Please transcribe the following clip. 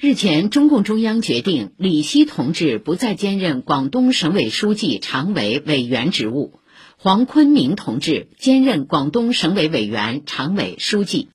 日前中共中央决定李希同志不再兼任广东省委书记常委委员职务。黄坤明同志兼任广东省委委员常委书记。